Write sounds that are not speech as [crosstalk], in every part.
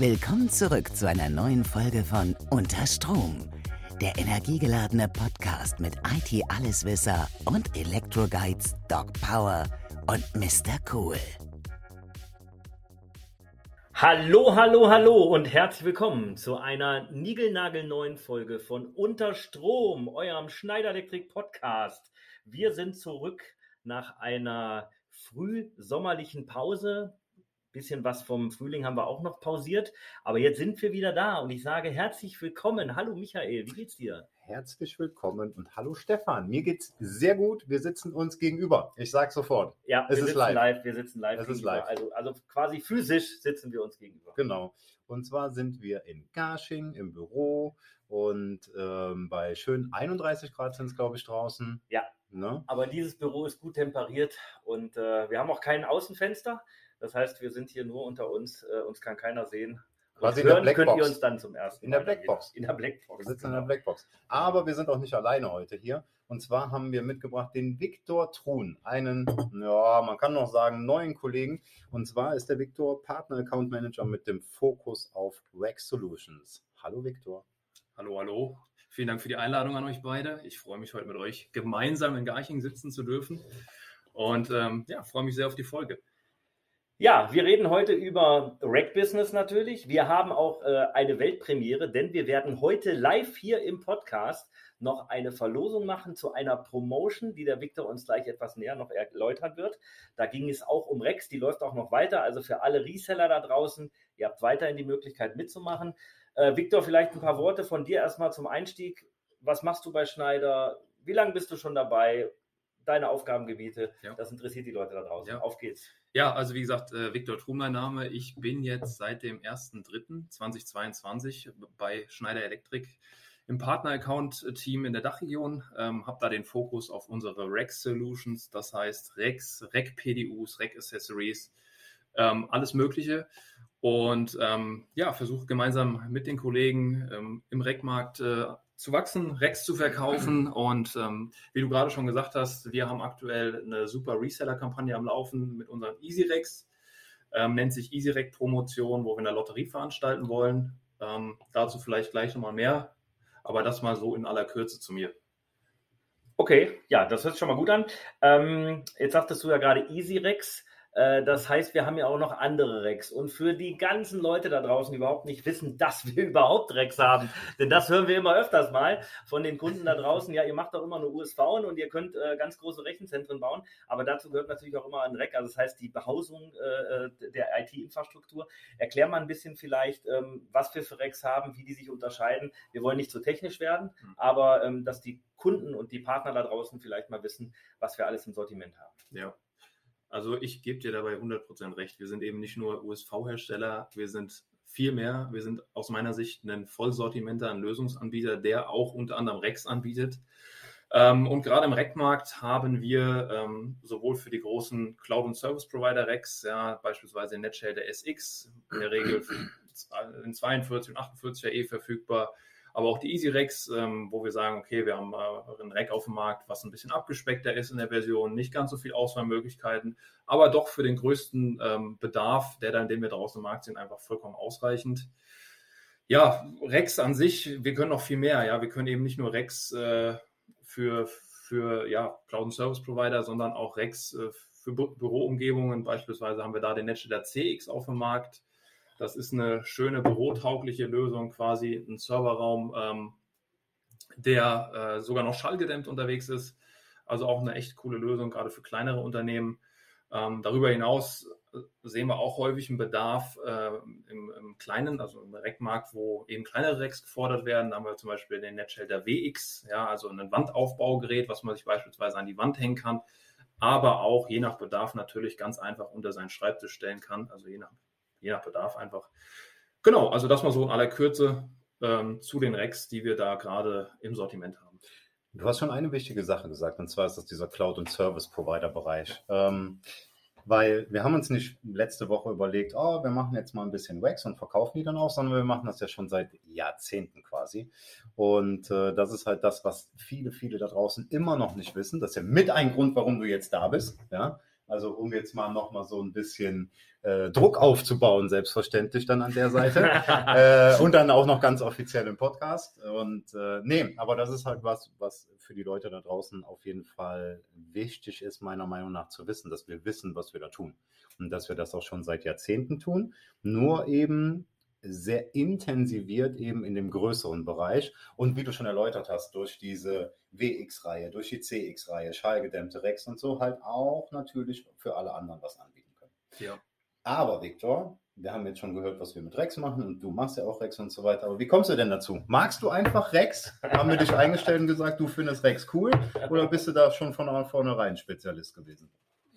Willkommen zurück zu einer neuen Folge von Unter Strom, der energiegeladene Podcast mit IT-Alleswisser und Elektroguides Doc Power und Mr. Cool. Hallo, hallo, hallo und herzlich willkommen zu einer niegelnagelneuen Folge von Unter Strom, eurem Schneider Elektrik Podcast. Wir sind zurück nach einer frühsommerlichen Pause bisschen was vom Frühling haben wir auch noch pausiert. Aber jetzt sind wir wieder da und ich sage herzlich willkommen. Hallo Michael, wie geht's dir? Herzlich willkommen und hallo Stefan. Mir geht's sehr gut. Wir sitzen uns gegenüber. Ich sage sofort. Ja, es wir ist live. live. Wir sitzen live. Es ist live. Also, also quasi physisch sitzen wir uns gegenüber. Genau. Und zwar sind wir in Garching im Büro und ähm, bei schön 31 Grad sind es, glaube ich, draußen. Ja. Ne? Aber dieses Büro ist gut temperiert und äh, wir haben auch kein Außenfenster. Das heißt, wir sind hier nur unter uns, äh, uns kann keiner sehen. Quasi hören könnt ihr uns dann zum ersten In der Blackbox. In der Blackbox. Wir sitzen genau. in der Blackbox. Aber wir sind auch nicht alleine heute hier. Und zwar haben wir mitgebracht den Viktor Truhn, einen, ja, man kann noch sagen, neuen Kollegen. Und zwar ist der Viktor Partner Account Manager mit dem Fokus auf Rack Solutions. Hallo Viktor. Hallo, hallo. Vielen Dank für die Einladung an euch beide. Ich freue mich heute mit euch gemeinsam in Garching sitzen zu dürfen. Und ähm, ja, freue mich sehr auf die Folge. Ja, wir reden heute über Rack Business natürlich. Wir haben auch äh, eine Weltpremiere, denn wir werden heute live hier im Podcast noch eine Verlosung machen zu einer Promotion, die der Victor uns gleich etwas näher noch erläutern wird. Da ging es auch um Rex, die läuft auch noch weiter. Also für alle Reseller da draußen, ihr habt weiterhin die Möglichkeit mitzumachen. Äh, Victor, vielleicht ein paar Worte von dir erstmal zum Einstieg. Was machst du bei Schneider? Wie lange bist du schon dabei? Deine Aufgabengebiete, ja. das interessiert die Leute da draußen. Ja. Auf geht's. Ja, also wie gesagt, äh, Viktor Trum mein Name. Ich bin jetzt seit dem 1.3.2022 bei Schneider Elektrik im Partner-Account-Team in der Dachregion, ähm, habe da den Fokus auf unsere Rex Solutions, das heißt Rex, Rec PDUs, Rec Accessories, ähm, alles Mögliche. Und ähm, ja, versuche gemeinsam mit den Kollegen ähm, im Rec-Markt äh, zu wachsen, Rex zu verkaufen. Und ähm, wie du gerade schon gesagt hast, wir haben aktuell eine super Reseller-Kampagne am Laufen mit unseren EasyRex. Ähm, nennt sich EasyRec Promotion, wo wir eine Lotterie veranstalten wollen. Ähm, dazu vielleicht gleich nochmal mehr, aber das mal so in aller Kürze zu mir. Okay, ja, das hört sich schon mal gut an. Ähm, jetzt sagtest du ja gerade EasyRex. Äh, das heißt, wir haben ja auch noch andere Rex. Und für die ganzen Leute da draußen, die überhaupt nicht wissen, [laughs] dass wir überhaupt Rex haben, denn das hören wir immer öfters mal von den Kunden da draußen. Ja, ihr macht doch immer nur USV und ihr könnt äh, ganz große Rechenzentren bauen, aber dazu gehört natürlich auch immer ein Reck, also das heißt die Behausung äh, äh der IT-Infrastruktur. Erklär mal ein bisschen vielleicht, ähm, was wir für Rex haben, wie die sich unterscheiden. Wir wollen nicht zu technisch werden, hm. aber ähm, dass die Kunden und die Partner da draußen vielleicht mal wissen, was wir alles im Sortiment haben. Ja, also ich gebe dir dabei 100% recht. Wir sind eben nicht nur USV-Hersteller, wir sind viel mehr. Wir sind aus meiner Sicht ein Vollsortimenter, ein Lösungsanbieter, der auch unter anderem Rex anbietet. Ähm, und gerade im Rec-Markt haben wir ähm, sowohl für die großen Cloud- und Service-Provider Rex, ja, beispielsweise NetShelter SX, in der Regel in 42 und 48 RE verfügbar, aber auch die EasyRex, ähm, wo wir sagen, okay, wir haben äh, ein Rack auf dem Markt, was ein bisschen abgespeckter ist in der Version, nicht ganz so viel Auswahlmöglichkeiten, aber doch für den größten ähm, Bedarf, der dann, den wir draußen im Markt sind, einfach vollkommen ausreichend. Ja, Rex an sich, wir können noch viel mehr. Ja, wir können eben nicht nur Rex äh, für, für ja, Cloud- und Service Provider, sondern auch Rex äh, für Bü Büroumgebungen. Beispielsweise haben wir da den Netzsteller CX auf dem Markt. Das ist eine schöne bürotaugliche Lösung, quasi ein Serverraum, ähm, der äh, sogar noch schallgedämmt unterwegs ist. Also auch eine echt coole Lösung, gerade für kleinere Unternehmen. Ähm, darüber hinaus äh, sehen wir auch häufig einen Bedarf äh, im, im, kleinen, also im Rackmarkt, wo eben kleinere Racks gefordert werden. Da haben wir zum Beispiel den Netshelter WX, ja, also ein Wandaufbaugerät, was man sich beispielsweise an die Wand hängen kann, aber auch je nach Bedarf natürlich ganz einfach unter seinen Schreibtisch stellen kann, also je nach je nach Bedarf einfach. Genau, also das mal so in aller Kürze ähm, zu den Racks, die wir da gerade im Sortiment haben. Du hast schon eine wichtige Sache gesagt, und zwar ist das dieser Cloud- und Service-Provider-Bereich. Ähm, weil wir haben uns nicht letzte Woche überlegt, oh, wir machen jetzt mal ein bisschen Wax und verkaufen die dann auch, sondern wir machen das ja schon seit Jahrzehnten quasi. Und äh, das ist halt das, was viele, viele da draußen immer noch nicht wissen. Das ist ja mit ein Grund, warum du jetzt da bist. Ja? Also um jetzt mal nochmal so ein bisschen äh, Druck aufzubauen, selbstverständlich dann an der Seite. [laughs] äh, und dann auch noch ganz offiziell im Podcast. Und äh, nee, aber das ist halt was, was für die Leute da draußen auf jeden Fall wichtig ist, meiner Meinung nach zu wissen, dass wir wissen, was wir da tun. Und dass wir das auch schon seit Jahrzehnten tun. Nur eben sehr intensiviert eben in dem größeren Bereich und wie du schon erläutert hast, durch diese WX-Reihe, durch die CX-Reihe, schallgedämmte Rex und so halt auch natürlich für alle anderen was anbieten können. Ja. Aber Viktor, wir haben jetzt schon gehört, was wir mit Rex machen und du machst ja auch Rex und so weiter. Aber wie kommst du denn dazu? Magst du einfach Rex? Haben wir dich eingestellt und gesagt, du findest Rex cool? Oder bist du da schon von vornherein Spezialist gewesen?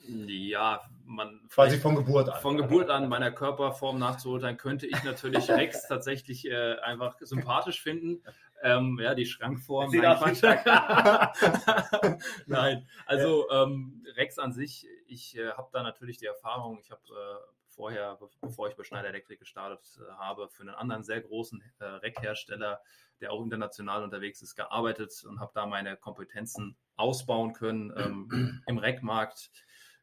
Ja, man. Quasi von Geburt an. Von Geburt an meiner Körperform nachzuurteilen, könnte ich natürlich [laughs] Rex tatsächlich äh, einfach sympathisch finden. Ähm, ja, die Schrankform. Sieht nein, [laughs] nein, also ähm, Rex an sich, ich äh, habe da natürlich die Erfahrung, ich habe äh, vorher, bevor ich bei Schneider Elektrik gestartet äh, habe, für einen anderen sehr großen äh, Rack-Hersteller, der auch international unterwegs ist, gearbeitet und habe da meine Kompetenzen ausbauen können ähm, im Rackmarkt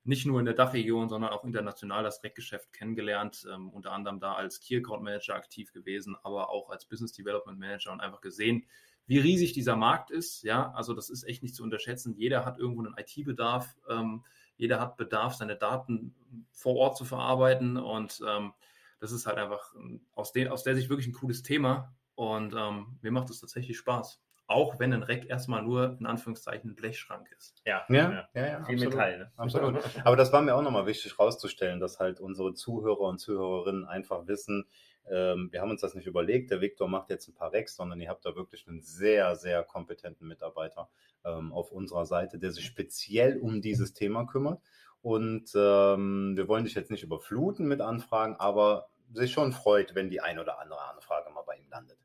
nicht nur in der Dachregion, sondern auch international das Rackgeschäft kennengelernt, ähm, unter anderem da als Key Account Manager aktiv gewesen, aber auch als Business Development Manager und einfach gesehen, wie riesig dieser Markt ist. Ja, also das ist echt nicht zu unterschätzen. Jeder hat irgendwo einen IT-Bedarf. Ähm, jeder hat Bedarf, seine Daten vor Ort zu verarbeiten. Und ähm, das ist halt einfach ähm, aus, den, aus der Sicht wirklich ein cooles Thema. Und ähm, mir macht es tatsächlich Spaß. Auch wenn ein Rack erstmal nur in Anführungszeichen ein Blechschrank ist. Ja, ja, ja, ja viel absolut, Metall. Ne? Absolut. [laughs] Aber das war mir auch nochmal wichtig herauszustellen, dass halt unsere Zuhörer und Zuhörerinnen einfach wissen, ähm, wir haben uns das nicht überlegt, der Viktor macht jetzt ein paar Rex, sondern ihr habt da wirklich einen sehr, sehr kompetenten Mitarbeiter ähm, auf unserer Seite, der sich speziell um dieses Thema kümmert. Und ähm, wir wollen dich jetzt nicht überfluten mit Anfragen, aber sich schon freut, wenn die ein oder andere Anfrage mal bei ihm landet.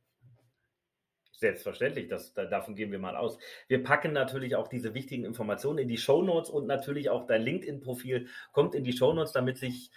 Selbstverständlich, das, davon gehen wir mal aus. Wir packen natürlich auch diese wichtigen Informationen in die Show Notes und natürlich auch dein LinkedIn-Profil kommt in die Show Notes, damit sich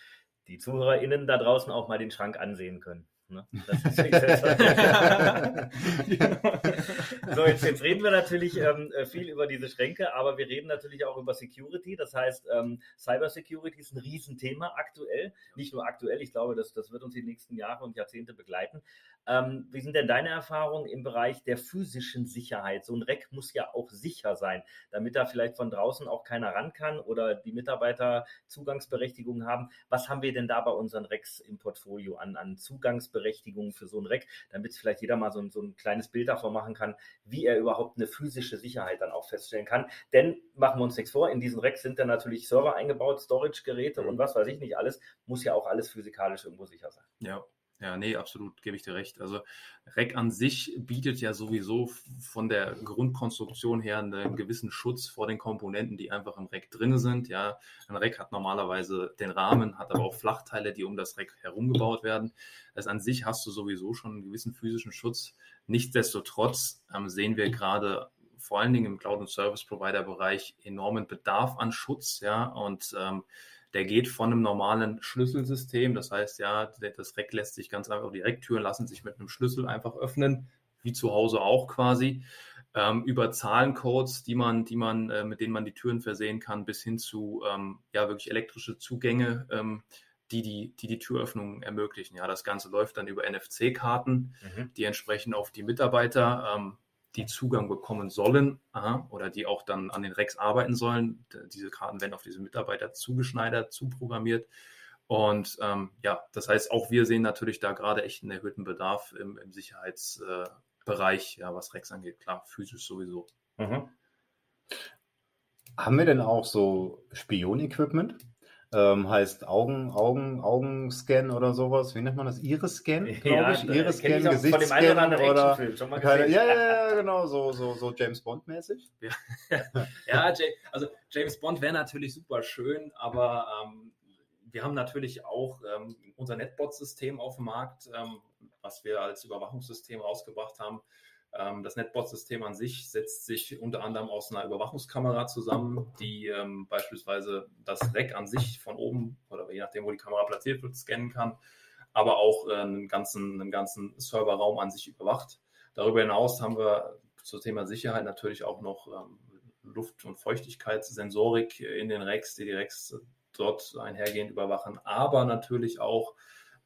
die ZuhörerInnen da draußen auch mal den Schrank ansehen können. Ne? [laughs] so, jetzt, jetzt, reden wir natürlich ähm, äh, viel über diese Schränke, aber wir reden natürlich auch über Security. Das heißt, ähm, Cyber Security ist ein Riesenthema aktuell. Nicht nur aktuell, ich glaube, das, das wird uns die nächsten Jahre und Jahrzehnte begleiten. Ähm, wie sind denn deine Erfahrungen im Bereich der physischen Sicherheit? So ein Rack muss ja auch sicher sein, damit da vielleicht von draußen auch keiner ran kann oder die Mitarbeiter Zugangsberechtigungen haben. Was haben wir denn da bei unseren Racks im Portfolio an, an Zugangsberechtigungen für so ein Rack, damit vielleicht jeder mal so ein, so ein kleines Bild davon machen kann, wie er überhaupt eine physische Sicherheit dann auch feststellen kann. Denn machen wir uns nichts vor, in diesen Racks sind dann natürlich Server eingebaut, Storage-Geräte und was weiß ich nicht alles, muss ja auch alles physikalisch irgendwo sicher sein. Ja, ja, nee, absolut, gebe ich dir recht. Also REC an sich bietet ja sowieso von der Grundkonstruktion her einen gewissen Schutz vor den Komponenten, die einfach im REC drin sind. Ja, ein REC hat normalerweise den Rahmen, hat aber auch Flachteile, die um das REC herumgebaut werden. Das an sich hast du sowieso schon einen gewissen physischen Schutz. Nichtsdestotrotz ähm, sehen wir gerade vor allen Dingen im Cloud- und Service-Provider-Bereich enormen Bedarf an Schutz. Ja, und ähm, der geht von einem normalen Schlüsselsystem. Das heißt, ja, das Rack lässt sich ganz einfach, die Racktüren lassen sich mit einem Schlüssel einfach öffnen, wie zu Hause auch quasi. Ähm, über Zahlencodes, die man, die man, äh, mit denen man die Türen versehen kann, bis hin zu ähm, ja wirklich elektrische Zugänge, ähm, die, die, die die Türöffnung ermöglichen. Ja, das Ganze läuft dann über NFC-Karten, mhm. die entsprechend auf die Mitarbeiter ähm, die Zugang bekommen sollen aha, oder die auch dann an den Rex arbeiten sollen. Diese Karten werden auf diese Mitarbeiter zugeschneidert, zuprogrammiert. Und ähm, ja, das heißt, auch wir sehen natürlich da gerade echt einen erhöhten Bedarf im, im Sicherheitsbereich, äh, ja, was Rex angeht. Klar, physisch sowieso. Mhm. Haben wir denn auch so Spion-Equipment? Ähm, heißt Augen, Augen, Augenscan oder sowas. Wie nennt man das? Iris-Scan, glaube ja, ich. Iris-Scan, Gesichtsscan oder, oder keine, ja, ja, [laughs] ja, genau, so, so, so James Bond-mäßig. [laughs] Ja, ja also James Bond wäre natürlich super schön, aber ähm, wir haben natürlich auch ähm, unser Netbot-System auf dem Markt, ähm, was wir als Überwachungssystem rausgebracht haben. Ähm, das Netbot-System an sich setzt sich unter anderem aus einer Überwachungskamera zusammen, die ähm, beispielsweise das Rack an sich von oben oder je nachdem, wo die Kamera platziert wird, scannen kann, aber auch äh, einen, ganzen, einen ganzen Serverraum an sich überwacht. Darüber hinaus haben wir zum Thema Sicherheit natürlich auch noch ähm, Luft- und Feuchtigkeitssensorik in den Racks, die die Racks dort einhergehend überwachen, aber natürlich auch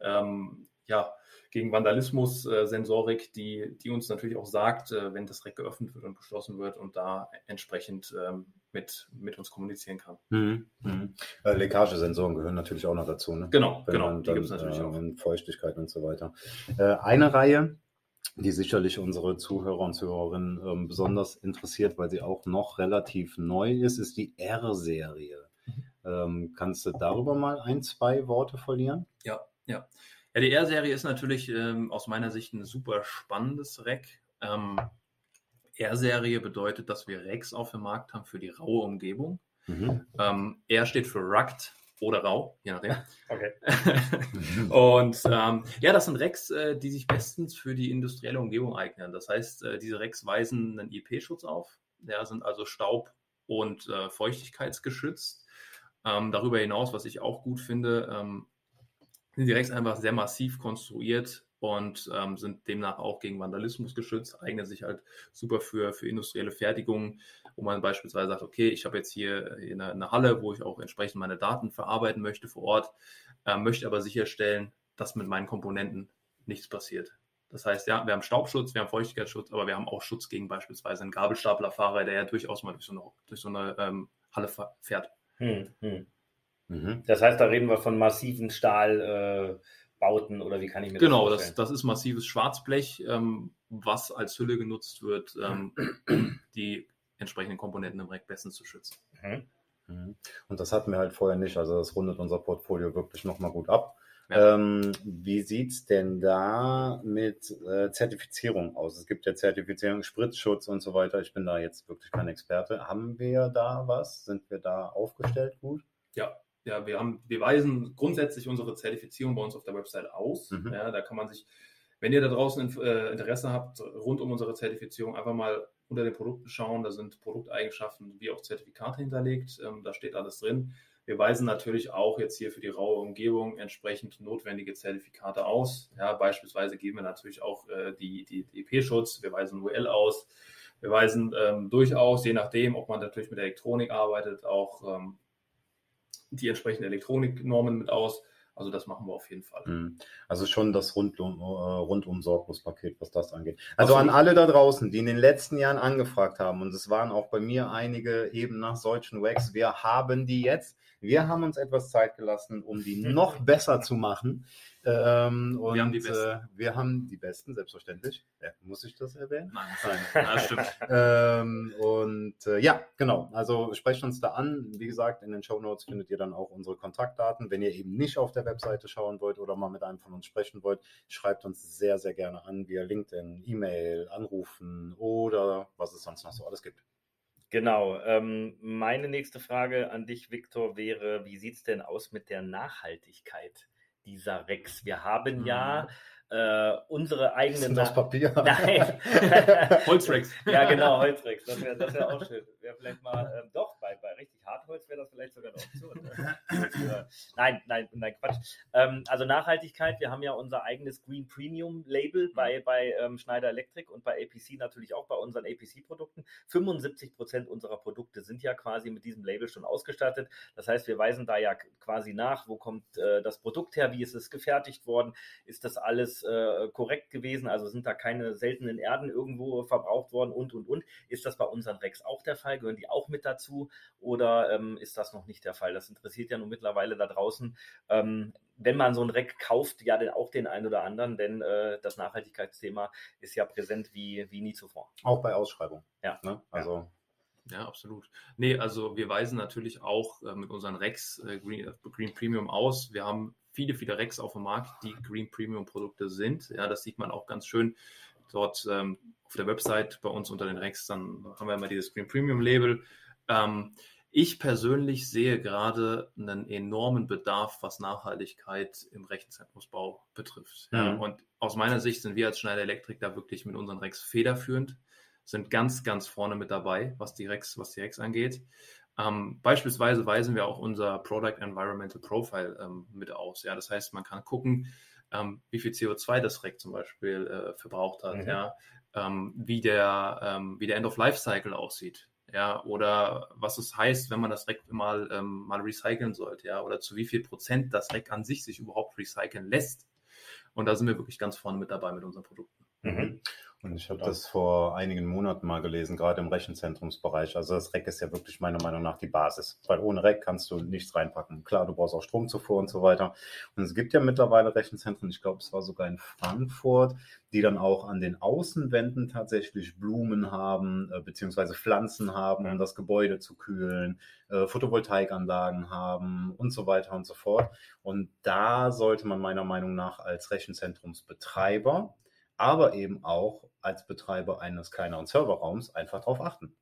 ähm, ja, gegen Vandalismus-Sensorik, äh, die, die uns natürlich auch sagt, äh, wenn das Reck geöffnet wird und geschlossen wird und da entsprechend ähm, mit, mit uns kommunizieren kann. Mhm. Mhm. Äh, Leckagesensoren gehören natürlich auch noch dazu. Ne? Genau, Wenn genau, die gibt es natürlich äh, auch. Feuchtigkeit und so weiter. Äh, eine Reihe, die sicherlich unsere Zuhörer und Zuhörerinnen ähm, besonders interessiert, weil sie auch noch relativ neu ist, ist die R-Serie. Mhm. Ähm, kannst du darüber mal ein, zwei Worte verlieren? Ja, ja. Ja, die R-Serie ist natürlich ähm, aus meiner Sicht ein super spannendes Rack. Ähm, R-Serie bedeutet, dass wir Racks auf dem Markt haben für die raue Umgebung. Mhm. Ähm, R steht für Rugged oder rau, je nachdem. Okay. [laughs] und ähm, ja, das sind Racks, äh, die sich bestens für die industrielle Umgebung eignen. Das heißt, äh, diese Racks weisen einen IP-Schutz auf. Ja, sind also staub- und äh, feuchtigkeitsgeschützt. Ähm, darüber hinaus, was ich auch gut finde, ähm, sind die Racks einfach sehr massiv konstruiert und ähm, sind demnach auch gegen Vandalismus geschützt, eignen sich halt super für, für industrielle Fertigung, wo man beispielsweise sagt, okay, ich habe jetzt hier eine, eine, Halle, wo ich auch entsprechend meine Daten verarbeiten möchte vor Ort, äh, möchte aber sicherstellen, dass mit meinen Komponenten nichts passiert. Das heißt, ja, wir haben Staubschutz, wir haben Feuchtigkeitsschutz, aber wir haben auch Schutz gegen beispielsweise einen Gabelstaplerfahrer, der ja durchaus mal durch so eine, durch so eine ähm, Halle fährt. Hm, hm. Mhm. Das heißt, da reden wir von massiven Stahl. Äh oder wie kann ich mir genau, das vorstellen? Genau, das, das ist massives Schwarzblech, ähm, was als Hülle genutzt wird, ähm, um die entsprechenden Komponenten im Rack bestens zu schützen. Mhm. mhm. Und das hatten wir halt vorher nicht, also das rundet unser Portfolio wirklich nochmal gut ab. Ja. Ähm, wie sieht es denn da mit äh, Zertifizierung aus? Es gibt ja Zertifizierung, Spritzschutz und so weiter. Ich bin da jetzt wirklich kein Experte. Haben wir da was? Sind wir da aufgestellt gut? Ja, ja, wir haben, wir weisen grundsätzlich unsere Zertifizierung bei uns auf der Website aus. Mhm. Ja, da kann man sich, wenn ihr da draußen äh, Interesse habt, rund um unsere Zertifizierung, einfach mal unter den Produkten schauen. Da sind Produkteigenschaften wie auch Zertifikate hinterlegt. Ähm, da steht alles drin. Wir weisen natürlich auch jetzt hier für die raue Umgebung entsprechend notwendige Zertifikate aus. Ja, beispielsweise geben wir natürlich auch äh, die, die, die EP-Schutz, wir weisen UL aus. Wir weisen ähm, durchaus, je nachdem, ob man natürlich mit Elektronik arbeitet, auch ähm, die entsprechenden Elektroniknormen mit aus. Also das machen wir auf jeden Fall. Mhm. Also schon das rundum, äh, rundum Sorglospaket, was das angeht. Also an alle da draußen, die in den letzten Jahren angefragt haben, und es waren auch bei mir einige eben nach solchen Wax, wir haben die jetzt. Wir haben uns etwas Zeit gelassen, um die noch [laughs] besser zu machen. Ähm, und wir haben die besten. Äh, wir haben die besten, selbstverständlich. Ja, muss ich das erwähnen? Nein, Nein. [laughs] Ja, stimmt. ähm, und äh, ja, genau. Also sprecht uns da an. Wie gesagt, in den Show Notes findet ihr dann auch unsere Kontaktdaten. Wenn ihr eben nicht auf der Webseite schauen wollt oder mal mit einem von uns sprechen wollt, schreibt uns sehr, sehr gerne an via LinkedIn, E-Mail, anrufen oder was es sonst noch so alles gibt. Genau. Ähm, meine nächste Frage an dich, Viktor, wäre, wie sieht es denn aus mit der Nachhaltigkeit? dieser Rex. Wir haben mhm. ja äh, unsere eigenen. Das Papier. [laughs] Nein. [laughs] Holzrex. ja, genau, Holzrex. Das wäre das wär auch schön. Wäre vielleicht mal, ähm, doch, bei, bei richtig Hartholz wäre das vielleicht sogar eine Option. Ne? nein, nein, nein, Quatsch. Ähm, also Nachhaltigkeit, wir haben ja unser eigenes Green Premium Label mhm. bei, bei ähm, Schneider Electric und bei APC natürlich auch bei unseren APC-Produkten. 75 Prozent unserer Produkte sind ja quasi mit diesem Label schon ausgestattet. Das heißt, wir weisen da ja quasi nach, wo kommt äh, das Produkt her, wie ist es gefertigt worden, ist das alles äh, korrekt gewesen, also sind da keine seltenen Erden irgendwo verbraucht worden und, und, und. Ist das bei unseren Rex auch der Fall? Gehören die auch mit dazu oder ähm, ist das noch nicht der Fall? Das interessiert ja nun mittlerweile da draußen. Ähm, wenn man so ein Reck kauft, ja auch den einen oder anderen, denn äh, das Nachhaltigkeitsthema ist ja präsent wie, wie nie zuvor. Auch bei Ausschreibung. Ja. Ne? Also ja, absolut. Nee, also wir weisen natürlich auch äh, mit unseren Rex äh, Green, äh, Green, Premium aus. Wir haben viele, viele Rex auf dem Markt, die Green Premium Produkte sind. Ja, das sieht man auch ganz schön dort ähm, auf der Website bei uns unter den Rex. Dann haben wir immer dieses Green Premium Label. Ähm, ich persönlich sehe gerade einen enormen Bedarf, was Nachhaltigkeit im Rechenzentrumsbau betrifft. Mhm. Ja, und aus meiner Sicht sind wir als Schneider Elektrik da wirklich mit unseren Rex federführend, sind ganz, ganz vorne mit dabei, was die Rex, was die Rex angeht. Ähm, beispielsweise weisen wir auch unser Product Environmental Profile ähm, mit aus. Ja, das heißt, man kann gucken, ähm, wie viel CO2 das Rack zum Beispiel äh, verbraucht hat, mhm. ja, ähm, wie der, ähm, wie der End of Life Cycle aussieht. Ja, oder was es heißt, wenn man das Rack mal, ähm, mal recyceln sollte, ja, oder zu wie viel Prozent das Rack an sich sich überhaupt recyceln lässt. Und da sind wir wirklich ganz vorne mit dabei mit unseren Produkten. Mhm. Und ich habe das vor einigen Monaten mal gelesen, gerade im Rechenzentrumsbereich. Also das Rack ist ja wirklich meiner Meinung nach die Basis, weil ohne Rack kannst du nichts reinpacken. Klar, du brauchst auch Stromzufuhr und so weiter. Und es gibt ja mittlerweile Rechenzentren, ich glaube, es war sogar in Frankfurt, die dann auch an den Außenwänden tatsächlich Blumen haben, äh, beziehungsweise Pflanzen haben, um das Gebäude zu kühlen, äh, Photovoltaikanlagen haben und so weiter und so fort. Und da sollte man meiner Meinung nach als Rechenzentrumsbetreiber aber eben auch als Betreiber eines kleineren Serverraums einfach darauf achten.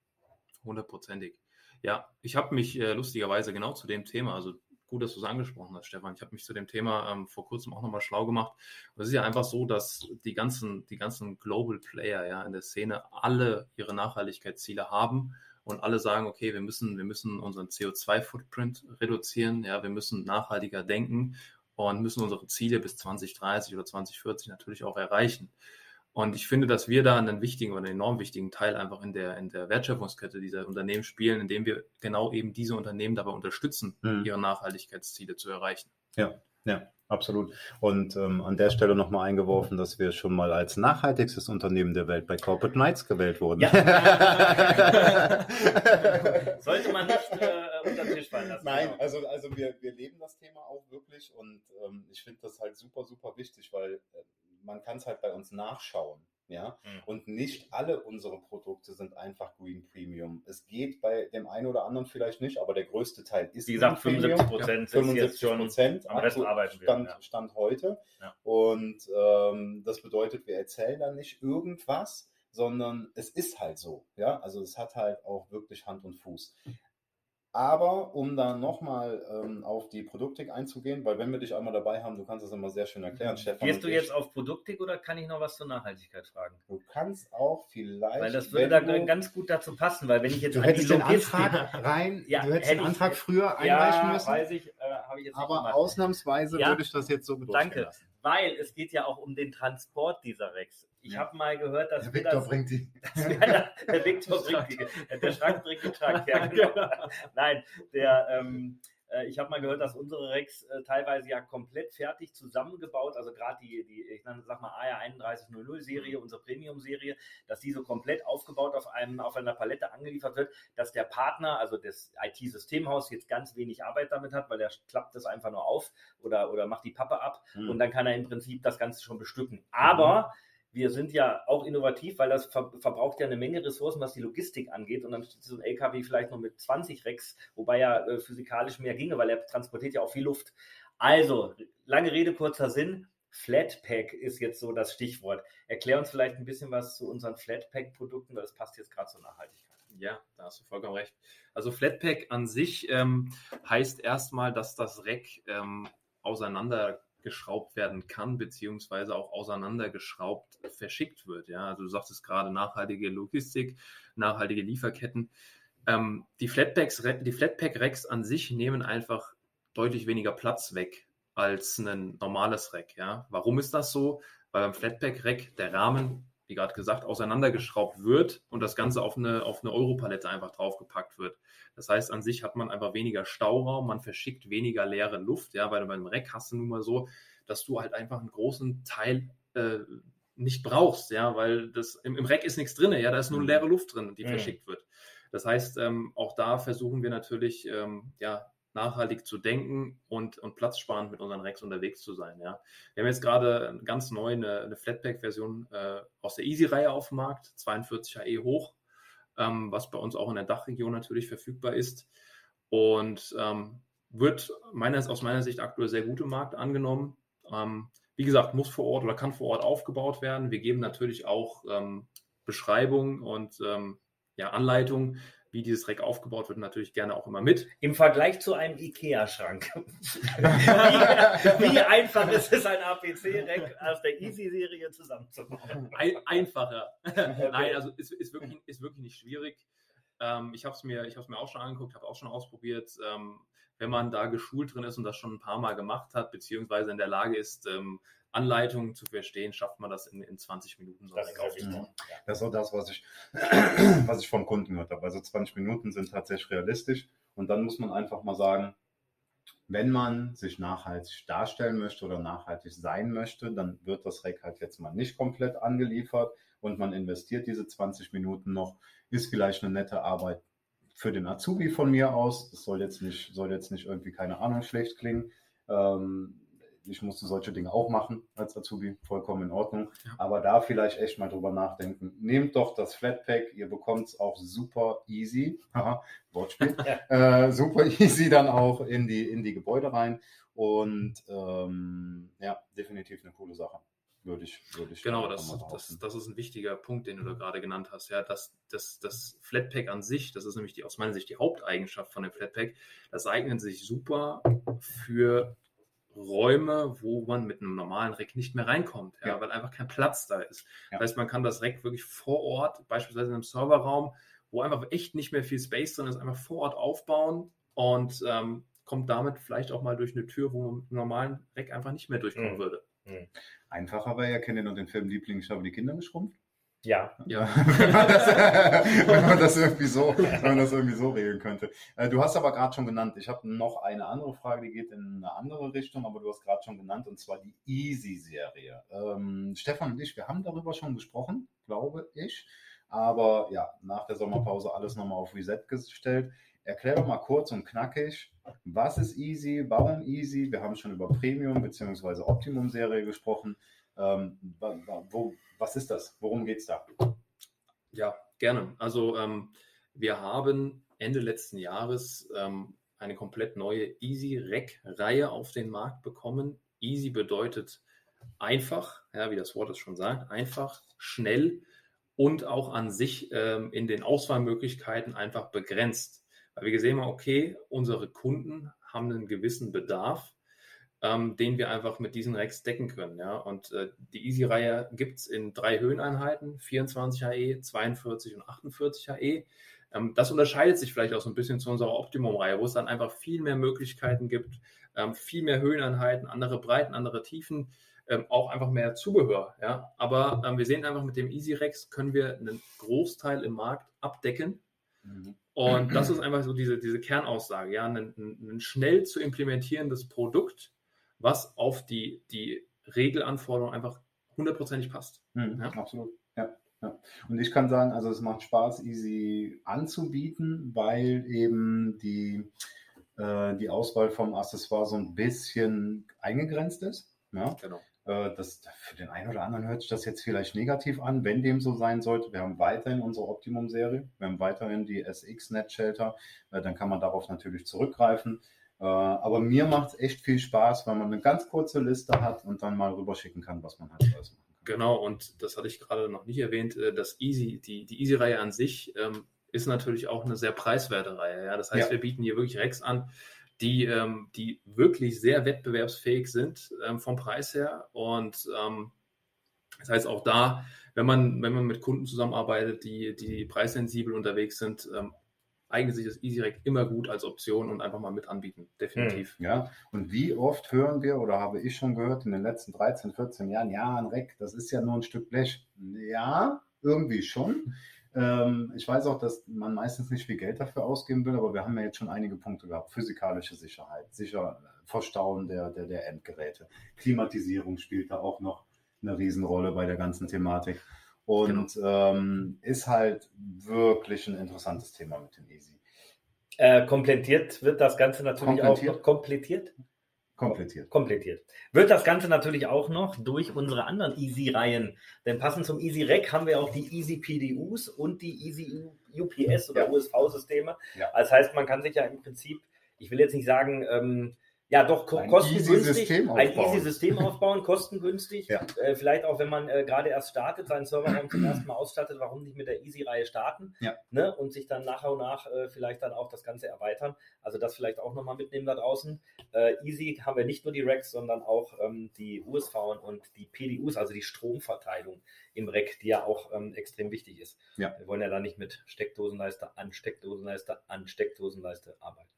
Hundertprozentig. Ja, ich habe mich äh, lustigerweise genau zu dem Thema, also gut, dass du es angesprochen hast, Stefan. Ich habe mich zu dem Thema ähm, vor kurzem auch nochmal schlau gemacht. Und es ist ja einfach so, dass die ganzen, die ganzen Global Player ja in der Szene alle ihre Nachhaltigkeitsziele haben und alle sagen, okay, wir müssen, wir müssen unseren CO2-Footprint reduzieren, ja, wir müssen nachhaltiger denken und müssen unsere Ziele bis 2030 oder 2040 natürlich auch erreichen. Und ich finde, dass wir da einen wichtigen oder einen enorm wichtigen Teil einfach in der, in der Wertschöpfungskette dieser Unternehmen spielen, indem wir genau eben diese Unternehmen dabei unterstützen, mhm. ihre Nachhaltigkeitsziele zu erreichen. Ja, ja. Absolut. Und ähm, an der Stelle nochmal eingeworfen, dass wir schon mal als nachhaltigstes Unternehmen der Welt bei Corporate Knights gewählt wurden. Ja. [laughs] Sollte man nicht äh, unter fallen lassen. Nein, genau. also, also wir, wir leben das Thema auch wirklich und ähm, ich finde das halt super, super wichtig, weil äh, man kann es halt bei uns nachschauen. Ja, mhm. und nicht alle unsere Produkte sind einfach Green Premium. Es geht bei dem einen oder anderen vielleicht nicht, aber der größte Teil ist Wie gesagt, 75 Prozent. 75 Prozent. Am Rest arbeiten wir. Stand, ja. Stand heute. Ja. Und ähm, das bedeutet, wir erzählen dann nicht irgendwas, sondern es ist halt so. Ja, also es hat halt auch wirklich Hand und Fuß. Aber um da nochmal ähm, auf die Produktik einzugehen, weil wenn wir dich einmal dabei haben, du kannst das immer sehr schön erklären, Stefan. Gehst du jetzt auf Produktik oder kann ich noch was zur Nachhaltigkeit fragen? Du kannst auch vielleicht. Weil das würde da du, ganz gut dazu passen, weil wenn ich jetzt du hättest den Antrag [laughs] rein, ja, du hättest den Antrag früher einreichen ja, müssen. Weiß ich, äh, ich jetzt aber gemacht. ausnahmsweise ja, würde ich das jetzt so Danke, lassen. weil es geht ja auch um den Transport dieser Rex. Ich ja. habe mal gehört, dass der Victor das, bringt die. [laughs] der Victor [laughs] bringt die. Der Schrank bringt die Schrank. Ja, [laughs] genau. Nein, der. Ähm, äh, ich habe mal gehört, dass unsere Rex äh, teilweise ja komplett fertig zusammengebaut, also gerade die, die, ich sag mal AR 3100 Serie, mhm. unsere Premium-Serie, dass die so komplett aufgebaut auf einem, auf einer Palette angeliefert wird, dass der Partner, also das IT-Systemhaus, jetzt ganz wenig Arbeit damit hat, weil der klappt das einfach nur auf oder, oder macht die Pappe ab mhm. und dann kann er im Prinzip das Ganze schon bestücken. Aber mhm wir sind ja auch innovativ, weil das ver verbraucht ja eine Menge Ressourcen, was die Logistik angeht. Und dann steht so ein LKW vielleicht noch mit 20 Rex, wobei ja äh, physikalisch mehr ginge, weil er transportiert ja auch viel Luft. Also, lange Rede, kurzer Sinn. Flatpack ist jetzt so das Stichwort. Erklär uns vielleicht ein bisschen was zu unseren Flatpack-Produkten, weil das passt jetzt gerade zur Nachhaltigkeit. Ja, da hast du vollkommen recht. Also Flatpack an sich ähm, heißt erstmal, dass das Rack ähm, auseinander geschraubt werden kann, beziehungsweise auch auseinandergeschraubt verschickt wird. Ja, also du sagtest gerade nachhaltige Logistik, nachhaltige Lieferketten. Ähm, die Flatpacks, die Flatpack-Racks an sich nehmen einfach deutlich weniger Platz weg als ein normales Rack. Ja, warum ist das so? Weil beim Flatpack-Rack der Rahmen wie gerade gesagt, auseinandergeschraubt wird und das Ganze auf eine, auf eine Europalette einfach draufgepackt wird. Das heißt, an sich hat man einfach weniger Stauraum, man verschickt weniger leere Luft. Ja, weil beim Rack hast du nun mal so, dass du halt einfach einen großen Teil äh, nicht brauchst, ja, weil das im, im Rack ist nichts drin, ja, da ist nur mhm. leere Luft drin, die mhm. verschickt wird. Das heißt, ähm, auch da versuchen wir natürlich, ähm, ja, nachhaltig zu denken und, und platzsparend mit unseren Racks unterwegs zu sein. Ja. Wir haben jetzt gerade ganz neu eine, eine Flatpack-Version äh, aus der Easy-Reihe auf dem Markt, 42 AE hoch, ähm, was bei uns auch in der Dachregion natürlich verfügbar ist und ähm, wird meines, aus meiner Sicht aktuell sehr gut im Markt angenommen. Ähm, wie gesagt, muss vor Ort oder kann vor Ort aufgebaut werden. Wir geben natürlich auch ähm, Beschreibungen und ähm, ja, Anleitungen, wie dieses Rack aufgebaut wird, natürlich gerne auch immer mit. Im Vergleich zu einem IKEA-Schrank. [laughs] wie, wie, einfach ist es, ein APC-Rack aus der Easy-Serie zusammenzubauen? Ein, einfacher. Okay. Nein, also ist, ist, wirklich, ist wirklich nicht schwierig. Ähm, ich habe es mir, mir auch schon angeguckt, habe auch schon ausprobiert. Ähm, wenn man da geschult drin ist und das schon ein paar Mal gemacht hat, beziehungsweise in der Lage ist, ähm, Anleitungen zu verstehen, schafft man das in, in 20 Minuten. So Das ist auch. Ja. Das ist auch das, was ich, [clears throat] was ich von Kunden gehört habe. Also 20 Minuten sind tatsächlich realistisch. Und dann muss man einfach mal sagen, wenn man sich nachhaltig darstellen möchte oder nachhaltig sein möchte, dann wird das Rack halt jetzt mal nicht komplett angeliefert und man investiert diese 20 Minuten noch. Ist vielleicht eine nette Arbeit für den Azubi von mir aus. Das soll jetzt nicht, soll jetzt nicht irgendwie, keine Ahnung, schlecht klingen. Ähm, ich musste solche Dinge auch machen als Azubi, vollkommen in Ordnung. Ja. Aber da vielleicht echt mal drüber nachdenken. Nehmt doch das Flatpack, ihr bekommt es auch super easy. [laughs] Wortspiel. [laughs] äh, super easy dann auch in die, in die Gebäude rein. Und ähm, ja, definitiv eine coole Sache. Würde ich, würde ich Genau, das, das, das ist ein wichtiger Punkt, den du da gerade genannt hast. Ja, das, das, das Flatpak an sich, das ist nämlich die, aus meiner Sicht die Haupteigenschaft von dem Flatpak, das eignet sich super für Räume, wo man mit einem normalen Rack nicht mehr reinkommt, ja, Ja. weil einfach kein Platz da ist. Ja. Das heißt, man kann das Rack wirklich vor Ort, beispielsweise in einem Serverraum, wo einfach echt nicht mehr viel Space drin ist, einfach vor Ort aufbauen und ähm, kommt damit vielleicht auch mal durch eine Tür, wo man mit einem normalen Rack einfach nicht mehr durchkommen Mhm. würde. Einfacher wäre ja, kennt ihr noch den Film Liebling, ich habe die Kinder geschrumpft? Ja, Ja. wenn, man das, wenn, man das irgendwie so, wenn man das irgendwie so regeln könnte. Äh, Du hast aber gerade schon genannt, ich habe noch eine andere Frage, die geht in eine andere Richtung, aber du hast gerade schon genannt, und zwar die Easy-Serie. Ähm, Stefan und ich, wir haben darüber schon gesprochen, glaube ich. Aber ja, nach der Sommerpause alles nochmal auf Reset gestellt. Erklär doch mal kurz und knackig, was ist Easy, warum Easy? Wir haben schon über Premium bzw. Optimum-Serie gesprochen. Ähm, wo, was ist das? Worum geht es da? Ja, gerne. Also ähm, wir haben Ende letzten Jahres ähm, eine komplett neue Easy Rack-Reihe auf den Markt bekommen. Easy bedeutet einfach, ja, wie das Wort es schon sagt, einfach, schnell und auch an sich ähm, in den Auswahlmöglichkeiten einfach begrenzt. Weil wir gesehen haben, okay, unsere Kunden haben einen gewissen Bedarf, ähm, den wir einfach mit diesen Racks decken können. Ja? Und äh, die Easy-Reihe gibt es in drei Höheneinheiten, 24 HE, 42 und 48 HE. Ähm, das unterscheidet sich vielleicht auch so ein bisschen zu unserer Optimum-Reihe, wo es dann einfach viel mehr Möglichkeiten gibt, ähm, viel mehr Höheneinheiten, andere Breiten, andere Tiefen, ähm, auch einfach mehr Zubehör. Ja? Aber ähm, wir sehen einfach, mit dem Easy Rex können wir einen Großteil im Markt abdecken. Und das ist einfach so diese, diese Kernaussage, ja, ein, ein schnell zu implementierendes Produkt, was auf die, die Regelanforderungen einfach hundertprozentig passt. Mhm, Ja. Absolut. Ja, ja. Und ich kann sagen, also es macht Spaß, Easy anzubieten, weil eben die, äh, die Auswahl vom Accessoire so ein bisschen eingegrenzt ist. Ja? Genau. Äh, das, für den einen oder anderen hört sich das jetzt vielleicht negativ an, wenn dem so sein sollte. Wir haben weiterhin unsere Optimum-Serie, wir haben weiterhin die SX Net Shelter, äh, dann kann man darauf natürlich zurückgreifen. Äh, aber mir macht es echt viel Spaß, weil man eine ganz kurze Liste hat und dann mal rüberschicken kann, was man halt alles machen kann. Genau, und das hatte ich gerade noch nicht erwähnt, äh, das Easy, die, die Easy-Reihe an sich ähm, ist natürlich auch eine sehr preiswerte Reihe. Ja? Das heißt, Ja. wir bieten hier wirklich Racks an, die, ähm, die wirklich sehr wettbewerbsfähig sind ähm, vom Preis her. Und ähm, das heißt auch da, wenn man, wenn man mit Kunden zusammenarbeitet, die, die preissensibel unterwegs sind, ähm, eignet sich das Easy Rack immer gut als Option und einfach mal mit anbieten. Definitiv. Ja, und wie oft hören wir oder habe ich schon gehört in den letzten 13, 14 Jahren, ja, ein Reck, das ist ja nur ein Stück Blech. Ja, irgendwie schon. Ähm, ich weiß auch, dass man meistens nicht viel Geld dafür ausgeben will, aber wir haben ja jetzt schon einige Punkte gehabt. Physikalische Sicherheit, sicher Verstauen der, der, der Endgeräte. Klimatisierung spielt da auch noch eine Riesenrolle bei der ganzen Thematik. Und ähm, ist halt wirklich ein interessantes Thema mit dem Easy. Äh, komplettiert wird das Ganze natürlich auch noch komplettiert. Komplettiert. Komplettiert. Wird das Ganze natürlich auch noch durch unsere anderen Easy-Reihen. Denn passend zum Easy Rec haben wir auch die Easy PDUs und die Easy UPS oder Ja. USV-Systeme. Ja. Das heißt, man kann sich ja im Prinzip, ich will jetzt nicht sagen, ähm, ja doch Ein kostengünstig, Easy-System ein aufbauen. Easy-System aufbauen, kostengünstig. [laughs] Ja. Äh, vielleicht auch, wenn man äh, gerade erst startet, seinen Serverraum zum ersten Mal ausstattet, warum nicht mit der Easy-Reihe starten Ja. ne? und sich dann nach und nach äh, vielleicht dann auch das Ganze erweitern. Also das vielleicht auch nochmal mitnehmen da draußen. Äh, Easy haben wir nicht nur die Racks, sondern auch ähm, die USV und die PDUs, also die Stromverteilung im Rack, die ja auch ähm, extrem wichtig ist. Ja. Wir wollen ja da nicht mit Steckdosenleiste an Steckdosenleiste an Steckdosenleiste arbeiten.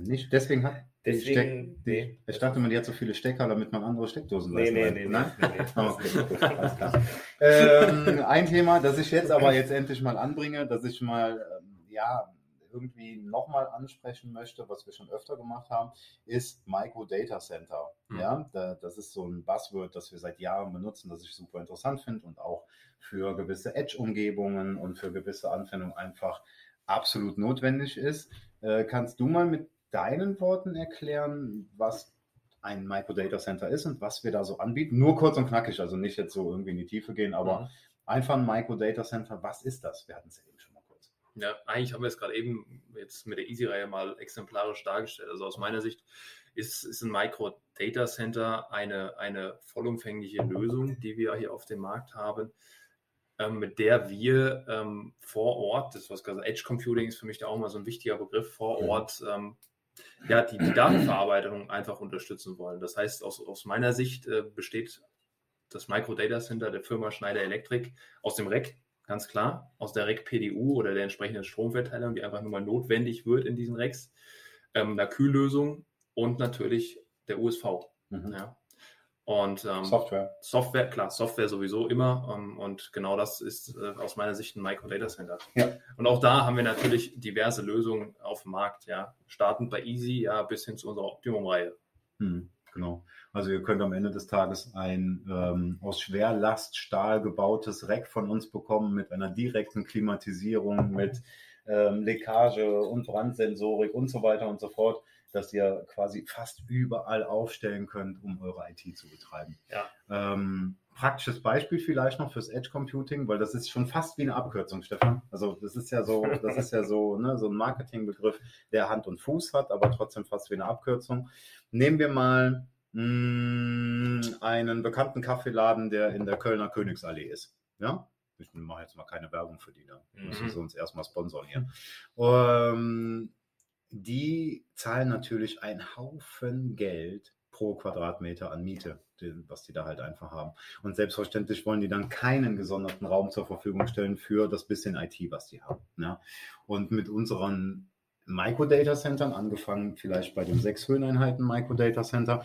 Nicht, deswegen hat Deswegen, Steck, die, ich dachte man, die hat so viele Stecker, damit man andere Steckdosen Nee, nee, nee, nee, Nein? nee, nee. Ah, [laughs] Okay, ähm, ein Thema, das ich jetzt aber jetzt endlich mal anbringe, dass ich mal ähm, ja irgendwie nochmal ansprechen möchte, was wir schon öfter gemacht haben, ist Micro Data Center. Mhm. Ja, da, das ist so ein Buzzword, das wir seit Jahren benutzen, das ich super interessant finde und auch für gewisse Edge-Umgebungen und für gewisse Anwendungen einfach absolut notwendig ist. Äh, kannst du mal mit deinen Worten erklären, was ein Micro Data Center ist und was wir da so anbieten? Nur kurz und knackig, also nicht jetzt so irgendwie in die Tiefe gehen, aber Mhm. einfach ein Micro Data Center, was ist das? Wir hatten es ja eben schon mal kurz. Ja, eigentlich haben wir es gerade eben jetzt mit der Easy-Reihe mal exemplarisch dargestellt. Also aus meiner Sicht ist, ist ein Micro Data Center eine, eine vollumfängliche Lösung, die wir hier auf dem Markt haben, ähm, mit der wir ähm, vor Ort, das was gesagt, Edge Computing ist für mich da auch mal so ein wichtiger Begriff, vor Mhm. Ort ähm, ja, die, die Datenverarbeitung einfach unterstützen wollen. Das heißt, aus, aus meiner Sicht äh, besteht das Micro Data Center der Firma Schneider Electric aus dem REC, ganz klar, aus der REC PDU oder der entsprechenden Stromverteilung, die einfach nur mal notwendig wird in diesen RECs, ähm, einer Kühllösung und natürlich der USV. Mhm. Ja. Und ähm, Software. Software, klar, Software sowieso immer. Ähm, und genau das ist äh, aus meiner Sicht ein Micro Data Center. Ja. Und auch da haben wir natürlich diverse Lösungen auf dem Markt, ja. Startend bei Easy, ja, bis hin zu unserer Optimum-Reihe. Hm, genau. Also ihr könnt am Ende des Tages ein ähm, aus Schwerlaststahl gebautes Rack von uns bekommen mit einer direkten Klimatisierung, mit ähm, Leckage und Brandsensorik und so weiter und so fort, dass ihr quasi fast überall aufstellen könnt, um eure IT zu betreiben. Ja. Ähm, praktisches Beispiel vielleicht noch fürs Edge Computing, weil das ist schon fast wie eine Abkürzung, Stefan. Also das ist ja so, das ist ja so, [laughs] ne, so ein Marketingbegriff, der Hand und Fuß hat, aber trotzdem fast wie eine Abkürzung. Nehmen wir mal mh, einen bekannten Kaffeeladen, der in der Kölner Königsallee ist. Ja? Ich mache jetzt mal keine Werbung für die, da müssen Mhm. sie uns erstmal sponsern hier. Ähm, die zahlen natürlich einen Haufen Geld pro Quadratmeter an Miete, was die da halt einfach haben. Und selbstverständlich wollen die dann keinen gesonderten Raum zur Verfügung stellen für das bisschen IT, was die haben. Ja? Und mit unseren Microdata Centern, angefangen vielleicht bei den sechs Höheneinheiten Microdata Center,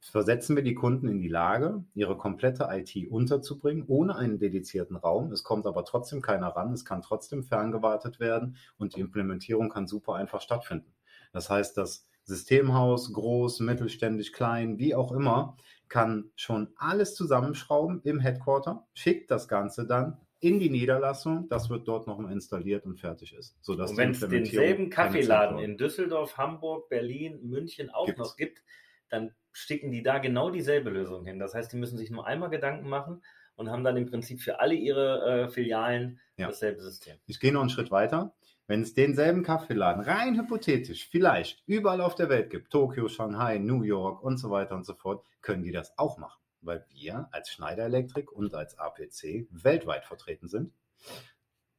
versetzen wir die Kunden in die Lage, ihre komplette IT unterzubringen, ohne einen dedizierten Raum. Es kommt aber trotzdem keiner ran, es kann trotzdem ferngewartet werden und die Implementierung kann super einfach stattfinden. Das heißt, das Systemhaus, groß, mittelständisch, klein, wie auch immer, kann schon alles zusammenschrauben im Headquarter, schickt das Ganze dann in die Niederlassung, das wird dort nochmal installiert und fertig ist. Sodass Und wenn es denselben Kaffeeladen in Düsseldorf, Hamburg, Berlin, München auch Gibt's. noch gibt, dann sticken die da genau dieselbe Lösung hin. Das heißt, die müssen sich nur einmal Gedanken machen und haben dann im Prinzip für alle ihre äh, Filialen Ja. dasselbe System. Ich gehe noch einen Schritt weiter. Wenn es denselben Kaffeeladen rein hypothetisch vielleicht überall auf der Welt gibt, Tokio, Shanghai, New York und so weiter und so fort, können die das auch machen, weil wir als Schneider Elektrik und als APC weltweit vertreten sind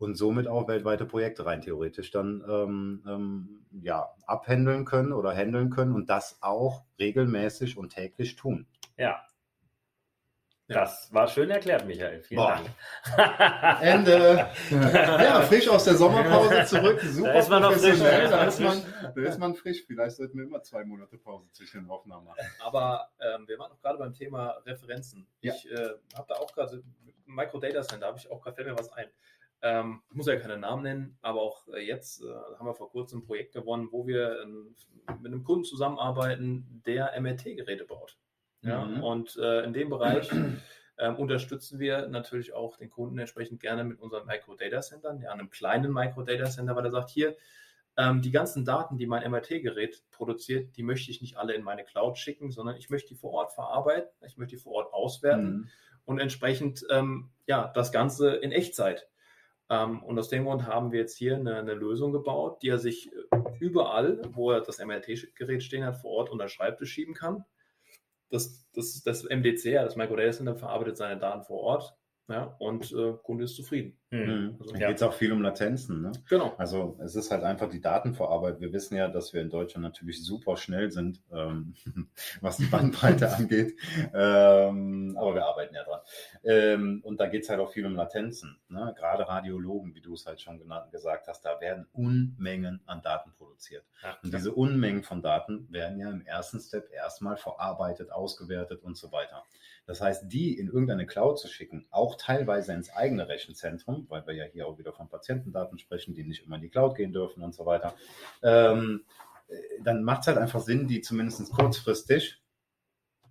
und somit auch weltweite Projekte rein theoretisch dann ähm, ähm, ja, abhändeln können oder handeln können und das auch regelmäßig und täglich tun. Ja. Das war schön erklärt, Michael. Vielen Boah. Dank. [laughs] Ende. [laughs] Ja, frisch aus der Sommerpause zurück. Super Da ist man noch frisch, professionell. Da ist, man, da ist man frisch. Vielleicht sollten wir immer zwei Monate Pause zwischen den Aufnahmen machen. Aber ähm, wir waren auch gerade beim Thema Referenzen. Ja. Ich äh, habe da auch gerade Micro Data Center, habe ich auch gerade fällt mir was ein. Ähm, ich muss ja keine Namen nennen, aber auch äh, jetzt äh, haben wir vor kurzem ein Projekt gewonnen, wo wir ähm, mit einem Kunden zusammenarbeiten, der MRT-Geräte baut. Ja? Mhm. Und äh, in dem Bereich ähm, unterstützen wir natürlich auch den Kunden entsprechend gerne mit unseren Micro Data Centern, ja, einem kleinen Micro Data Center, weil er sagt, hier, ähm, die ganzen Daten, die mein MRT-Gerät produziert, die möchte ich nicht alle in meine Cloud schicken, sondern ich möchte die vor Ort verarbeiten, ich möchte die vor Ort auswerten Mhm. und entsprechend ähm, ja, das Ganze in Echtzeit. Ähm, und aus dem Grund haben wir jetzt hier eine, eine Lösung gebaut, die er sich äh, überall, wo er das MRT-Gerät stehen hat, vor Ort unter den Schreibtisch schieben kann. Das, das, das MDC, das Microdata Center, verarbeitet seine Daten vor Ort ja, und äh, Kunde ist zufrieden. Mhm. Also, Da ja. geht es auch viel um Latenzen. Ne? Genau. Also es ist halt einfach die Datenverarbeitung. Wir wissen ja, dass wir in Deutschland natürlich super schnell sind, ähm, [laughs] was die Bandbreite [laughs] angeht. Ähm, aber wir arbeiten ja dran. Ähm, und da geht es halt auch viel um Latenzen. Ne? Gerade Radiologen, wie du es halt schon genannt, gesagt hast, da werden Unmengen an Daten produziert. Ja, Und diese Unmengen von Daten werden ja im ersten Step erstmal verarbeitet, ausgewertet und so weiter. Das heißt, die in irgendeine Cloud zu schicken, auch teilweise ins eigene Rechenzentrum, weil wir ja hier auch wieder von Patientendaten sprechen, die nicht immer in die Cloud gehen dürfen und so weiter, ähm, äh, dann macht es halt einfach Sinn, die zumindest kurzfristig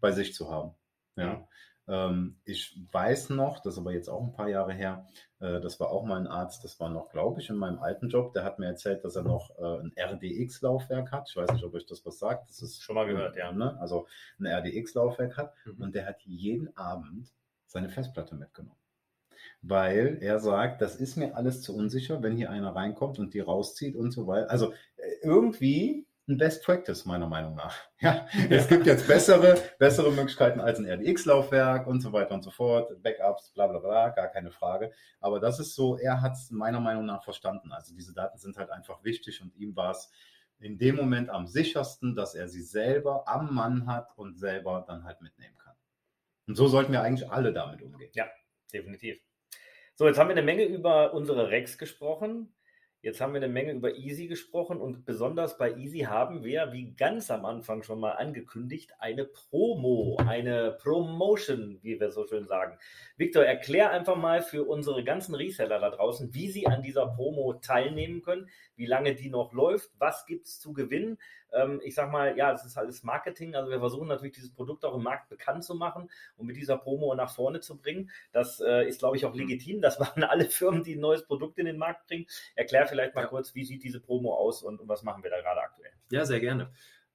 bei sich zu haben. Ja. Ähm, ich weiß noch, das ist aber jetzt auch ein paar Jahre her, äh, das war auch mal ein Arzt, das war noch, glaube ich, in meinem alten Job, der hat mir erzählt, dass er noch äh, ein RDX-Laufwerk hat. Ich weiß nicht, ob euch das was sagt. Das ist Schon mal gehört, ja. Ne? Also ein RDX-Laufwerk hat Mhm. und der hat jeden Abend seine Festplatte mitgenommen. Weil er sagt, das ist mir alles zu unsicher, wenn hier einer reinkommt und die rauszieht und so weiter. Also äh, irgendwie ein Best Practice, meiner Meinung nach. [laughs] Ja, es gibt jetzt bessere, bessere Möglichkeiten als ein RDX-Laufwerk und so weiter und so fort, Backups, bla bla bla, gar keine Frage. Aber das ist so, er hat es meiner Meinung nach verstanden. Also diese Daten sind halt einfach wichtig und ihm war es in dem Moment am sichersten, dass er sie selber am Mann hat und selber dann halt mitnehmen kann. Und so sollten wir eigentlich alle damit umgehen. definitiv. So, jetzt haben wir eine Menge über unsere Rex gesprochen. Jetzt haben wir eine Menge über Easy gesprochen und besonders bei Easy haben wir, wie ganz am Anfang schon mal angekündigt, eine Promo, eine Promotion, wie wir so schön sagen. Victor, erklär einfach mal für unsere ganzen Reseller da draußen, wie sie an dieser Promo teilnehmen können, wie lange die noch läuft, was gibt es zu gewinnen. Ähm, ich sag mal, ja, es ist alles Marketing, also wir versuchen natürlich dieses Produkt auch im Markt bekannt zu machen und mit dieser Promo nach vorne zu bringen. Das äh, ist, glaube ich, auch legitim. Das [laughs] machen alle Firmen, die ein neues Produkt in den Markt bringen. Erklär vielleicht mal Ja. kurz, wie sieht diese Promo aus und, und was machen wir da gerade aktuell? Ja, sehr gerne.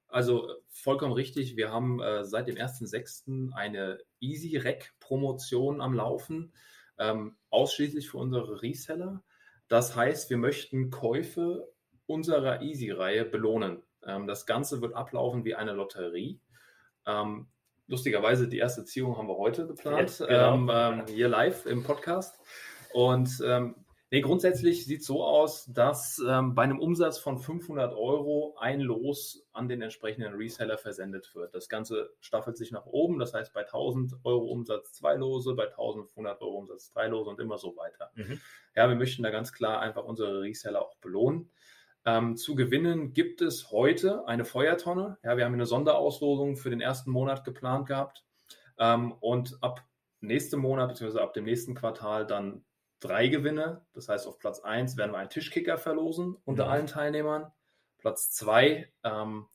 Also vollkommen richtig. Wir haben äh, seit dem 1.6. eine Easy Rec Promotion am Laufen, ähm, ausschließlich für unsere Reseller. Das heißt, wir möchten Käufe unserer Easy-Reihe belohnen. Ähm, das Ganze wird ablaufen wie eine Lotterie. Ähm, lustigerweise, die erste Ziehung haben wir heute geplant, Jetzt, genau. ähm, ähm, hier live im Podcast. Und ähm, nee, grundsätzlich sieht es so aus, dass bei einem Umsatz von 500 Euro ein Los an den entsprechenden Reseller versendet wird. Das Ganze staffelt sich nach oben, das heißt bei 1000 Euro Umsatz zwei Lose, bei 1500 Euro Umsatz drei Lose und immer so weiter. Mhm. Ja, wir möchten da ganz klar einfach unsere Reseller auch belohnen. Ähm, zu gewinnen gibt es heute eine Feuertonne. Ja, wir haben eine Sonderauslosung für den ersten Monat geplant gehabt. Ähm, und ab nächsten Monat, beziehungsweise ab dem nächsten Quartal dann drei Gewinne. Das heißt, auf Platz 1 werden wir einen Tischkicker verlosen unter Mhm. allen Teilnehmern. Platz 2 ähm,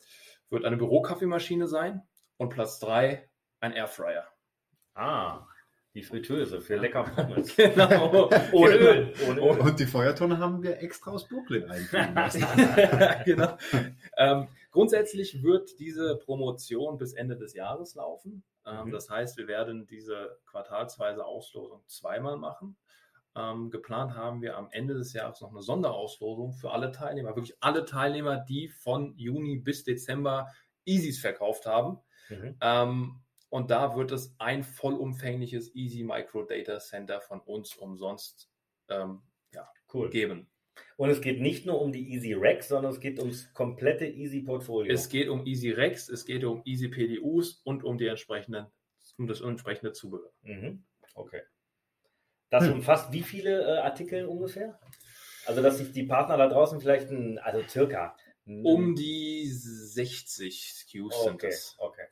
wird eine Bürokaffeemaschine sein. Und Platz 3 ein Airfryer. Ah, die Fritteuse für lecker Pommes. [laughs] genau. [laughs] Ohne Öl. Ohne Öl. Und die Feuertonne haben wir extra aus Brooklyn einfügen lassen. [laughs] genau. Ähm, grundsätzlich wird diese Promotion bis Ende des Jahres laufen. Ähm, Mhm. Das heißt, wir werden diese quartalsweise Auslosung zweimal machen. Ähm, geplant haben wir am Ende des Jahres noch eine Sonderauslosung für alle Teilnehmer, wirklich alle Teilnehmer, die von Juni bis Dezember Easys verkauft haben. Mhm. Und da wird es ein vollumfängliches Easy Micro Data Center von uns umsonst ähm, Cool. geben. Und es geht nicht nur um die Easy Rack, sondern es geht ums komplette Easy Portfolio. Es geht um Easy Rex, es geht um Easy PDUs und um die entsprechenden, um das entsprechende Zubehör. Mhm. Okay. Das Hm. umfasst wie viele äh, Artikel ungefähr? Also, dass sich die Partner da draußen vielleicht ein, also circa. ein- Um die 60 SKUs sind okay, es. okay.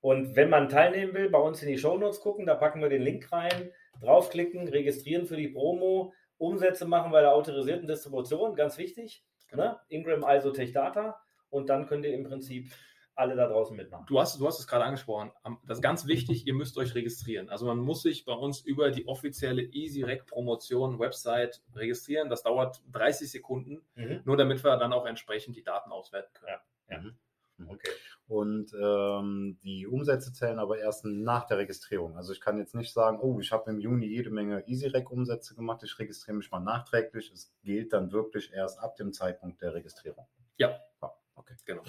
Und wenn man teilnehmen will, bei uns in die Shownotes gucken, da packen wir den Link rein, draufklicken, registrieren für die Promo, Umsätze machen bei der autorisierten Distribution, ganz wichtig. Ne? Ingram, ISO, Tech Data. Und dann könnt ihr im Prinzip alle da draußen mitmachen. Du hast, du hast es gerade angesprochen. Das ist ganz wichtig, ihr müsst euch registrieren. Also man muss sich bei uns über die offizielle Easy Rec Promotion Website registrieren. Das dauert 30 Sekunden, Mhm. nur damit wir dann auch entsprechend die Daten auswerten können. Okay. Und ähm, die Umsätze zählen aber erst nach der Registrierung. Also ich kann jetzt nicht sagen, oh, ich habe im Juni jede Menge EasyRec-Umsätze gemacht, ich registriere mich mal nachträglich. Es gilt dann wirklich erst ab dem Zeitpunkt der Registrierung. Ja. Ja, okay. Genau.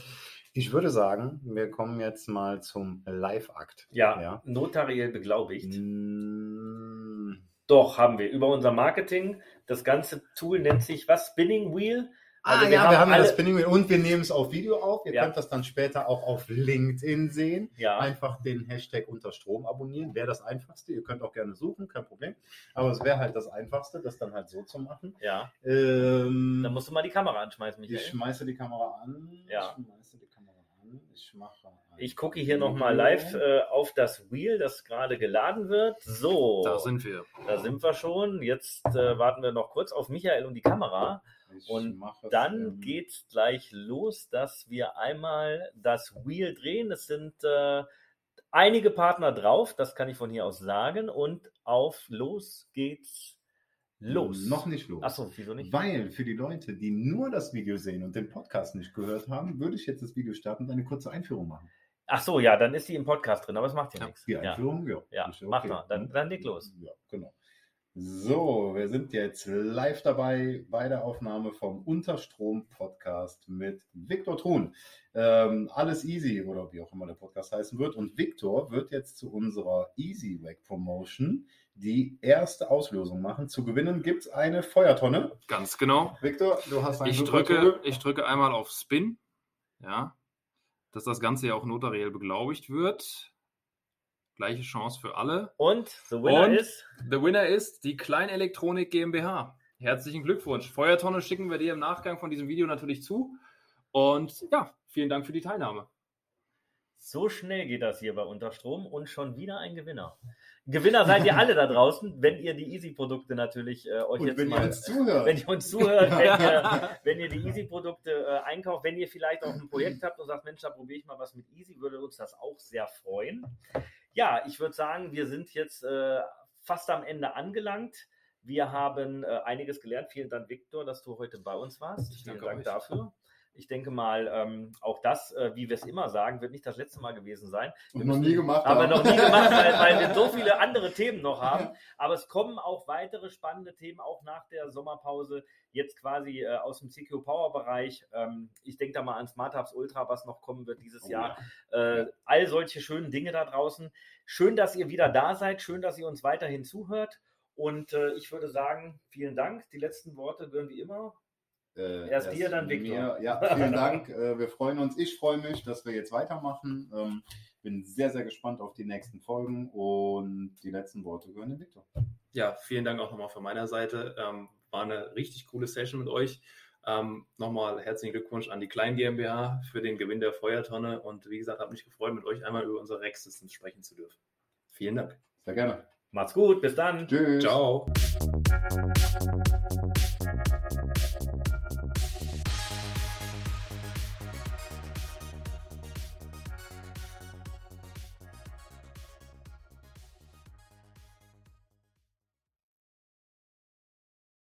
Ich würde sagen, wir kommen jetzt mal zum Live-Akt. Ja, Ja. notariell beglaubigt. Mm, Doch, haben wir. Über unser Marketing. Das ganze Tool nennt sich was? Spinning Wheel. Also ah, wir ja, haben wir haben alle... das Spinning Wheel und wir nehmen es auf Video auf. Ihr ja. könnt das dann später auch auf LinkedIn sehen. Ja. Einfach den Hashtag unter Strom abonnieren. Wäre das einfachste. Ihr könnt auch gerne suchen, kein Problem. Aber es wäre halt das einfachste, das dann halt so zu machen. Ja. Ähm, dann musst du mal die Kamera anschmeißen, Michael. Ich schmeiße die Kamera an. Ja. Ich schmeiße die Kamera an. Ich mache. Ich gucke hier nochmal live äh, auf das Wheel, das gerade geladen wird. So. Da sind wir. Da sind wir schon. Jetzt äh, warten wir noch kurz auf Michael und die Kamera. Ich und dann geht es gleich los, dass wir einmal das Wheel drehen. Es sind äh, einige Partner drauf, das kann ich von hier aus sagen. Und auf los geht's los. Noch nicht los. Achso, wieso nicht? Weil für die Leute, die nur das Video sehen und den Podcast nicht gehört haben, würde ich jetzt das Video starten und eine kurze Einführung machen. Ach so, ja, dann ist die im Podcast drin, aber es macht ja, ja nichts. Die Einführung, ja. Ja, ja okay. mach mal. Dann, dann leg los. Ja, genau. So, wir sind jetzt live dabei bei der Aufnahme vom Unterstrom-Podcast mit Viktor Thun. Ähm, alles easy oder wie auch immer der Podcast heißen wird. Und Viktor wird jetzt zu unserer Easy Rack Promotion die erste Auslösung machen. Zu gewinnen gibt es eine Feuertonne. Ganz genau. Viktor, du hast ein ich drücke, ich drücke einmal auf Spin, ja, dass das Ganze ja auch notariell beglaubigt wird. Gleiche Chance für alle. Und the winner Und ist? The winner ist die Kleinelektronik GmbH. Herzlichen Glückwunsch. Feuertonne schicken wir dir im Nachgang von diesem Video natürlich zu. Und ja, vielen Dank für die Teilnahme. So schnell geht das hier bei Unterstrom und schon wieder ein Gewinner. Gewinner seid ihr [laughs] alle da draußen, wenn ihr die Easy-Produkte natürlich äh, euch und jetzt wenn mal, ihr uns zuhört. wenn ihr uns zuhört, wenn ihr, [laughs] wenn ihr die Easy-Produkte äh, einkauft, wenn ihr vielleicht auch ein Projekt habt und sagt, Mensch, da probiere ich mal was mit Easy, würde uns das auch sehr freuen. Ja, ich würde sagen, wir sind jetzt äh, fast am Ende angelangt. Wir haben äh, einiges gelernt. Vielen Dank, Viktor, dass du heute bei uns warst. Ich Vielen Dank euch. dafür. Ich denke mal, ähm, auch das, äh, wie wir es immer sagen, wird nicht das letzte Mal gewesen sein. Wir noch nie gemacht haben. Aber noch nie gemacht, weil, weil, wir so viele [laughs] andere Themen noch haben. Aber es kommen auch weitere spannende Themen, auch nach der Sommerpause, jetzt quasi äh, aus dem CQ Power Bereich. Ähm, ich denke da mal an Smart Hubs Ultra, was noch kommen wird dieses oh, Jahr. Ja. Äh, all solche schönen Dinge da draußen. Schön, dass ihr wieder da seid. Schön, dass ihr uns weiterhin zuhört. Und äh, ich würde sagen, vielen Dank. Die letzten Worte gehören wie immer äh, erst, erst dir, dann Victor. Ja, [laughs] vielen Dank. Äh, wir freuen uns. Ich freue mich, dass wir jetzt weitermachen. Ähm, bin sehr, sehr gespannt auf die nächsten Folgen und die letzten Worte gehören dem Victor. Ja, vielen Dank auch nochmal von meiner Seite. Ähm, war eine richtig coole Session mit euch. Ähm, nochmal herzlichen Glückwunsch an die Klein GmbH für den Gewinn der Feuertonne und wie gesagt, habe mich gefreut, mit euch einmal über unsere Rex Systems sprechen zu dürfen. Vielen Dank. Sehr gerne. Macht's gut, bis dann. Tschüss. Ciao.